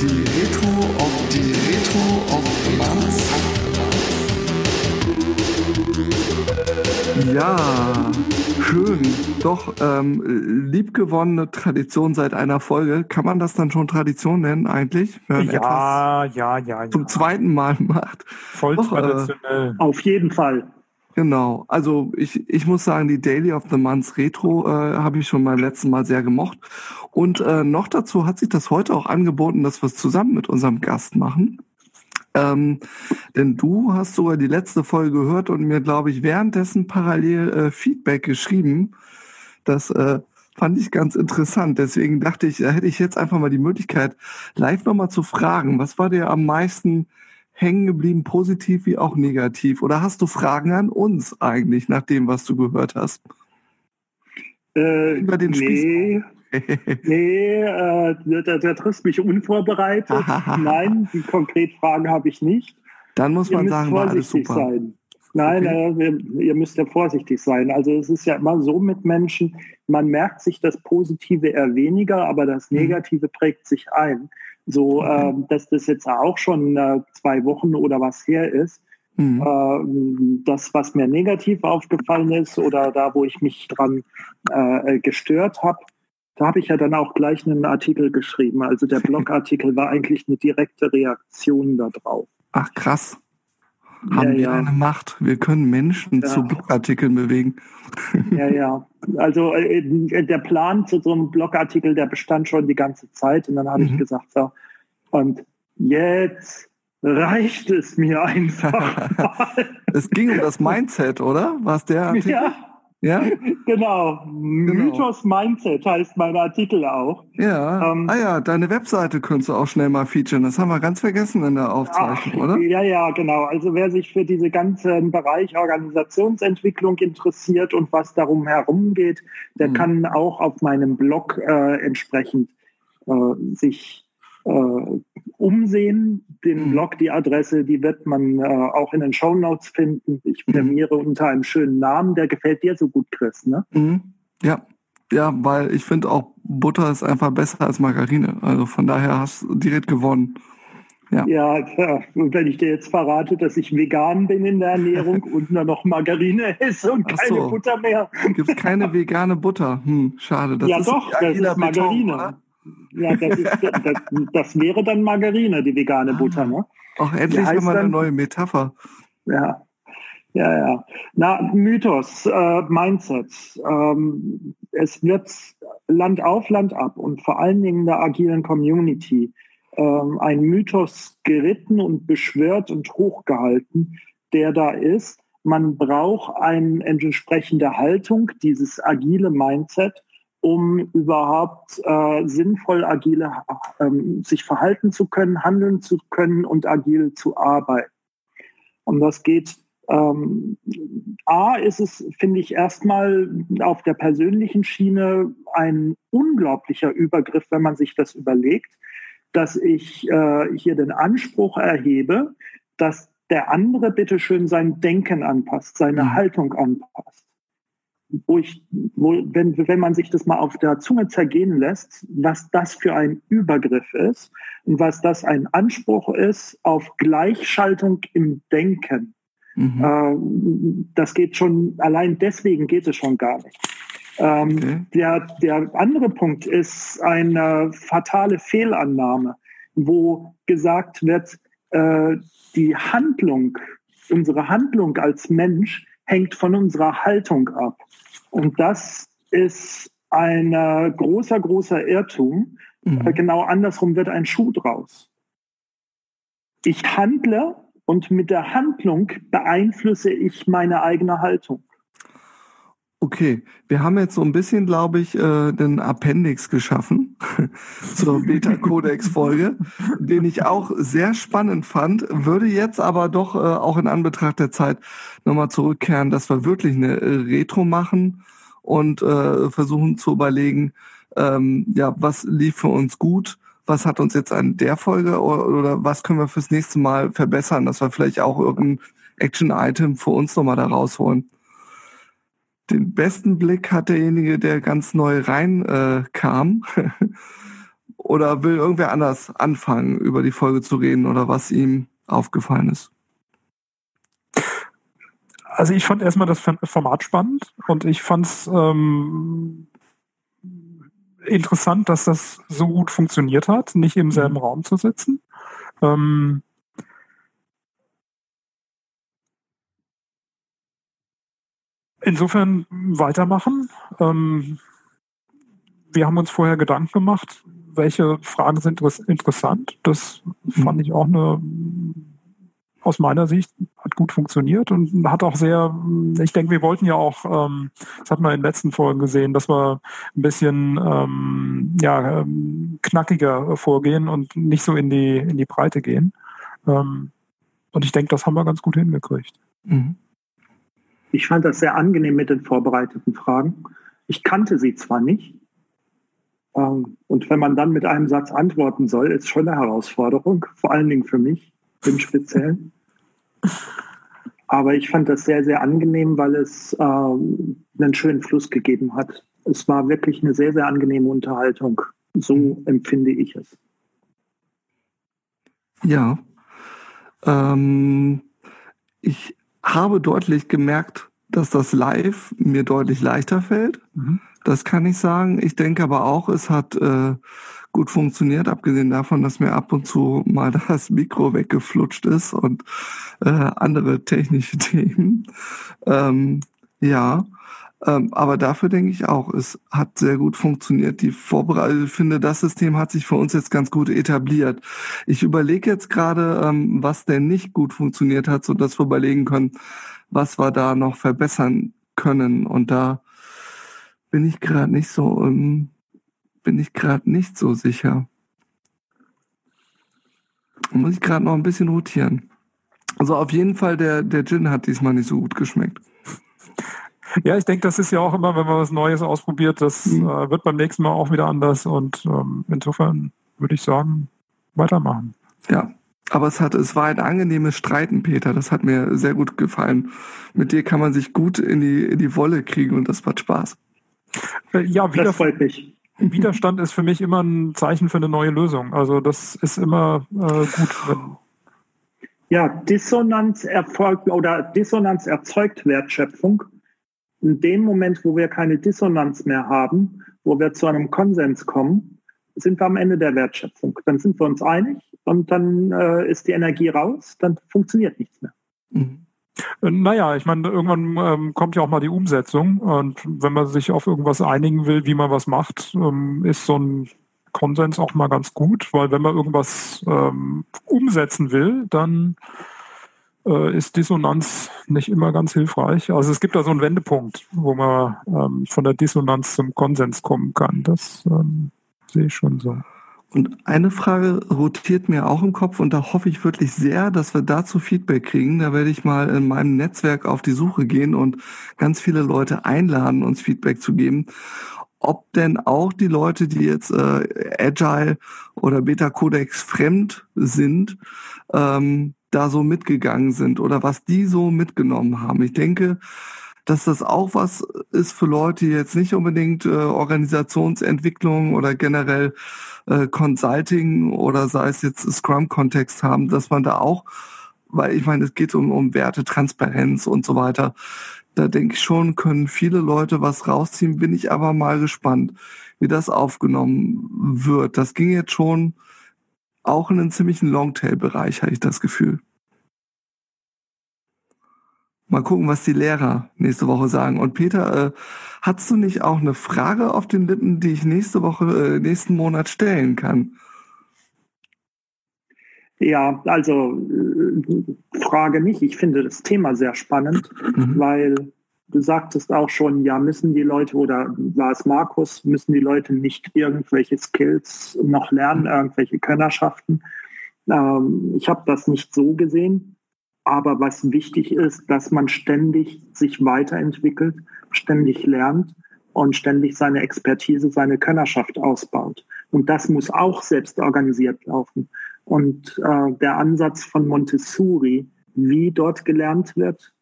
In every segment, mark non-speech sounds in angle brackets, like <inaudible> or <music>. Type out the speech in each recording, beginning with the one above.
Die Retro of die Retro of Months. Ja, schön. Doch ähm, liebgewonnene Tradition seit einer Folge. Kann man das dann schon Tradition nennen eigentlich? Wenn Ja, ja, ja, ja. zum zweiten Mal <laughs> macht. Voll Doch, äh, traditionell. Auf jeden Fall. Genau. Also ich, ich muss sagen, die Daily of the Months Retro äh, habe ich schon beim letzten Mal sehr gemocht. Und äh, noch dazu hat sich das heute auch angeboten, dass wir es zusammen mit unserem Gast machen. Ähm, denn du hast sogar die letzte Folge gehört und mir, glaube ich, währenddessen parallel äh, Feedback geschrieben. Das äh, fand ich ganz interessant. Deswegen dachte ich, da hätte ich jetzt einfach mal die Möglichkeit, live nochmal zu fragen, was war dir am meisten hängen geblieben, positiv wie auch negativ? Oder hast du Fragen an uns eigentlich, nach dem, was du gehört hast? Äh, Über den nee, <laughs> <laughs> nee äh, da, da triffst mich unvorbereitet. <laughs> Nein, die konkreten Fragen habe ich nicht. Dann muss Ihr man sagen, war alles super. sein. Nein, Okay. äh, ihr, ihr müsst ja vorsichtig sein. Also es ist ja immer so mit Menschen, man merkt sich das Positive eher weniger, aber das Mhm. Negative prägt sich ein. So, ähm, dass das jetzt auch schon äh, zwei Wochen oder was her ist. Hm. Ähm, das, was mir negativ aufgefallen ist oder da, wo ich mich dran äh, gestört habe, da habe ich ja dann auch gleich einen Artikel geschrieben. Also der <laughs> Blogartikel war eigentlich eine direkte Reaktion darauf. Ach krass. Haben Ja, wir ja. eine Macht. Wir können Menschen Ja. zu Blogartikeln bewegen. <laughs> Ja, ja. Also äh, der Plan zu so einem Blogartikel, der bestand schon die ganze Zeit. Und dann habe ich Mhm. gesagt, so, und jetzt reicht es mir <laughs> einfach. Es ging um das Mindset, oder? Was der <laughs> Artikel? ja, Ja? <laughs> genau. Mythos Mindset heißt mein Artikel auch. Ja. Ähm, ah ja, deine Webseite könntest du auch schnell mal featuren. Das haben wir ganz vergessen in der Aufzeichnung, oder? Ja, ja, genau. Also wer sich für diese ganzen Bereich Organisationsentwicklung interessiert und was darum herum geht, der Mhm. kann auch auf meinem Blog äh, entsprechend äh, sich äh, umsehen. Den Mhm. Blog, die Adresse, die wird man äh, auch in den Shownotes finden. Ich Mhm. firmiere unter einem schönen Namen. Der gefällt dir so gut, Chris, ne? Mhm. Ja. Ja, weil ich finde auch Butter ist einfach besser als Margarine. Also von daher hast du direkt gewonnen. Ja. Ja, und wenn ich dir jetzt verrate, dass ich vegan bin in der Ernährung <laughs> und nur noch Margarine esse und Ach keine so. Butter mehr, Gibt keine vegane Butter. Hm, schade. Das ja ist doch, das ist Margarine. Beton? Ja, das, ist, das, das wäre dann Margarine, die vegane. Butter, ne? Auch endlich haben wir eine dann- neue Metapher. Ja. Ja, ja. Na, Mythos, äh, Mindset. Ähm, es wird Land auf, Land ab und vor allen Dingen der agilen Community ähm, ein Mythos geritten und beschwört und hochgehalten, der da ist. Man braucht eine entsprechende Haltung, dieses agile Mindset, um überhaupt äh, sinnvoll agile ähm, sich verhalten zu können, handeln zu können und agil zu arbeiten. Und das geht ähm, A ist es, finde ich, erstmal auf der persönlichen Schiene ein unglaublicher Übergriff, wenn man sich das überlegt, dass ich äh, hier den Anspruch erhebe, dass der andere bitteschön sein Denken anpasst, seine Mhm. Haltung anpasst. Wo ich, wo, wenn, wenn man sich das mal auf der Zunge zergehen lässt, was das für ein Übergriff ist und was das ein Anspruch ist auf Gleichschaltung im Denken. Mhm. Ähm, das geht schon, allein deswegen geht es schon gar nicht. Ähm, Okay. der, der andere Punkt ist eine fatale Fehlannahme, wo gesagt wird, äh, die Handlung, unsere Handlung als Mensch hängt von unserer Haltung ab. Und das ist ein äh, großer, großer Irrtum. Äh, Mhm. Genau andersrum wird ein Schuh draus. Ich handle und mit der Handlung beeinflusse ich meine eigene Haltung. Okay, wir haben jetzt so ein bisschen, glaube ich, äh, den Appendix geschaffen <laughs> zur Beta-Codex-Folge, den ich auch sehr spannend fand, würde jetzt aber doch äh, auch in Anbetracht der Zeit nochmal zurückkehren, dass wir wirklich eine äh, Retro machen und äh, versuchen zu überlegen, ähm, ja, was lief für uns gut, was hat uns jetzt an der Folge oder, oder was können wir fürs nächste Mal verbessern, dass wir vielleicht auch irgendein Action-Item für uns nochmal da rausholen den besten Blick hat derjenige, der ganz neu rein äh, kam. <laughs> oder will irgendwer anders anfangen, über die Folge zu reden oder was ihm aufgefallen ist? Also ich fand erstmal das Format spannend und ich fand es ähm, interessant, dass das so gut funktioniert hat, nicht im selben mhm. Raum zu sitzen. Ähm, insofern weitermachen. Ähm, wir haben uns vorher Gedanken gemacht, welche Fragen sind interessant. Das fand mhm. ich auch eine, aus meiner Sicht, hat gut funktioniert und hat auch sehr, ich denke, wir wollten ja auch, ähm, das hat man in den letzten Folgen gesehen, dass wir ein bisschen ähm, ja, ähm, knackiger vorgehen und nicht so in die, in die Breite gehen. Ähm, und ich denke, das haben wir ganz gut hingekriegt. Mhm. Ich fand das sehr angenehm mit den vorbereiteten Fragen. Ich kannte sie zwar nicht, ähm, und wenn man dann mit einem Satz antworten soll, ist schon eine Herausforderung, vor allen Dingen für mich im Speziellen. Aber ich fand das sehr, sehr angenehm, weil es ähm, einen schönen Fluss gegeben hat. Es war wirklich eine sehr, sehr angenehme Unterhaltung. So empfinde ich es. Ja. Ähm, ich habe deutlich gemerkt, dass das Live mir deutlich leichter fällt. Mhm. Das kann ich sagen. Ich denke aber auch, es hat äh, gut funktioniert, abgesehen davon, dass mir ab und zu mal <laughs> das Mikro weggeflutscht ist und äh, andere technische <laughs> Themen. Ähm, ja, ähm, aber dafür denke ich auch, es hat sehr gut funktioniert. Die Vorbereitung, ich finde, das System hat sich für uns jetzt ganz gut etabliert. Ich überlege jetzt gerade, ähm, was denn nicht gut funktioniert hat, so dass wir überlegen können, was wir da noch verbessern können. Und da bin ich gerade nicht so, ähm, bin ich gerade nicht so sicher. Muss ich gerade noch ein bisschen rotieren. Also auf jeden Fall, der, der Gin hat diesmal nicht so gut geschmeckt. Ja, ich denke, das ist ja auch immer, wenn man was Neues ausprobiert, das mhm. äh, wird beim nächsten Mal auch wieder anders und ähm, insofern würde ich sagen, weitermachen. Ja, aber es hat, es war ein angenehmes Streiten, Peter. Das hat mir sehr gut gefallen. Mit dir kann man sich gut in die, in die Wolle kriegen und das macht Spaß. Äh, ja, wieder, das freut mich. Widerstand ist für mich immer ein Zeichen für eine neue Lösung. Also das ist immer äh, gut. Ja, Dissonanz erfolgt oder Dissonanz erzeugt Wertschöpfung in dem Moment, wo wir keine Dissonanz mehr haben, wo wir zu einem Konsens kommen, sind wir am Ende der Wertschöpfung. Dann sind wir uns einig und dann äh, ist die Energie raus, dann funktioniert nichts mehr. Mhm. Äh, naja, ich meine, irgendwann ähm, kommt ja auch mal die Umsetzung und wenn man sich auf irgendwas einigen will, wie man was macht, ähm, ist so ein Konsens auch mal ganz gut, weil wenn man irgendwas ähm, umsetzen will, dann äh, ist Dissonanz nicht immer ganz hilfreich. Also es gibt da so einen Wendepunkt, wo man ähm, von der Dissonanz zum Konsens kommen kann. Das ähm, sehe ich schon so. Und eine Frage rotiert mir auch im Kopf und da hoffe ich wirklich sehr, dass wir dazu Feedback kriegen. Da werde ich mal in meinem Netzwerk auf die Suche gehen und ganz viele Leute einladen, uns Feedback zu geben. Ob denn auch die Leute, die jetzt äh, Agile oder Beta Codex fremd sind, ähm, da so mitgegangen sind oder was die so mitgenommen haben. Ich denke, dass das auch was ist für Leute, die jetzt nicht unbedingt äh, Organisationsentwicklung oder generell äh, Consulting oder sei es jetzt Scrum-Kontext haben, dass man da auch, weil ich meine, es geht um, um Werte, Transparenz und so weiter. Da denke ich schon, können viele Leute was rausziehen. Bin ich aber mal gespannt, wie das aufgenommen wird. Das ging jetzt schon auch in einen ziemlichen Longtail-Bereich, habe ich das Gefühl. Mal gucken, was die Lehrer nächste Woche sagen. Und Peter, äh, hast du nicht auch eine Frage auf den Lippen, die ich nächste Woche, äh, nächsten Monat stellen kann? Ja, also äh, Frage nicht. Ich finde das Thema sehr spannend, mhm. weil du sagtest auch schon, ja, müssen die Leute oder war es Markus, müssen die Leute nicht irgendwelche Skills noch lernen, irgendwelche Könnerschaften. Ähm, ich habe das nicht so gesehen. Aber was wichtig ist, dass man ständig sich weiterentwickelt, ständig lernt und ständig seine Expertise, seine Könnerschaft ausbaut. Und das muss auch selbst organisiert laufen. Und äh, der Ansatz von Montessori, wie dort gelernt wird,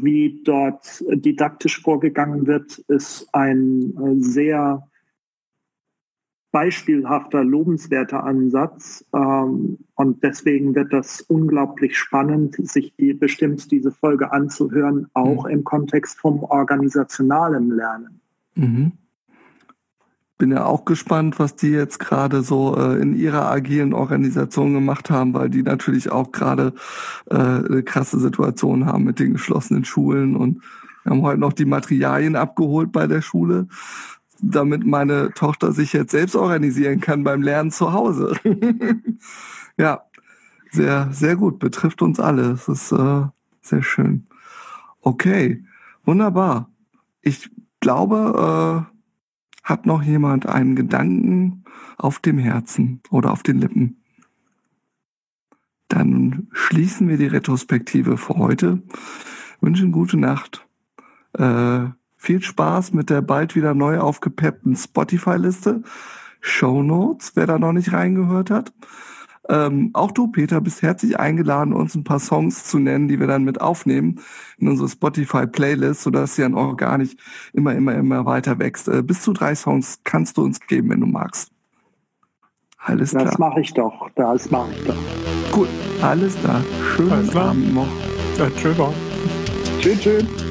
wie dort didaktisch vorgegangen wird, ist ein äh, sehr beispielhafter, lobenswerter Ansatz. Ähm, und deswegen wird das unglaublich spannend, sich die, bestimmt diese Folge anzuhören, auch mhm. im Kontext vom organisationalen Lernen. Mhm. Bin ja auch gespannt, was die jetzt gerade so äh, in ihrer agilen Organisation gemacht haben, weil die natürlich auch gerade äh, eine krasse Situation haben mit den geschlossenen Schulen und wir haben heute noch die Materialien abgeholt bei der Schule damit meine Tochter sich jetzt selbst organisieren kann beim Lernen zu Hause. <laughs> ja, sehr, sehr gut. Betrifft uns alle. Es ist äh, sehr schön. Okay, wunderbar. Ich glaube, äh, hat noch jemand einen Gedanken auf dem Herzen oder auf den Lippen? Dann schließen wir die Retrospektive für heute. Wünschen gute Nacht. Äh, viel Spaß mit der bald wieder neu aufgepeppten Spotify-Liste. Show Notes, wer da noch nicht reingehört hat. Ähm, auch du, Peter, bist herzlich eingeladen, uns ein paar Songs zu nennen, die wir dann mit aufnehmen in unsere Spotify-Playlist, sodass sie dann organisch immer, immer, immer weiter wächst. Äh, bis zu drei Songs kannst du uns geben, wenn du magst. Alles klar. Das mache ich doch. Das mache ich doch. Gut, alles klar. Schönen alles klar. Abend noch. Ja, tschüss. Tschüss, tschüss.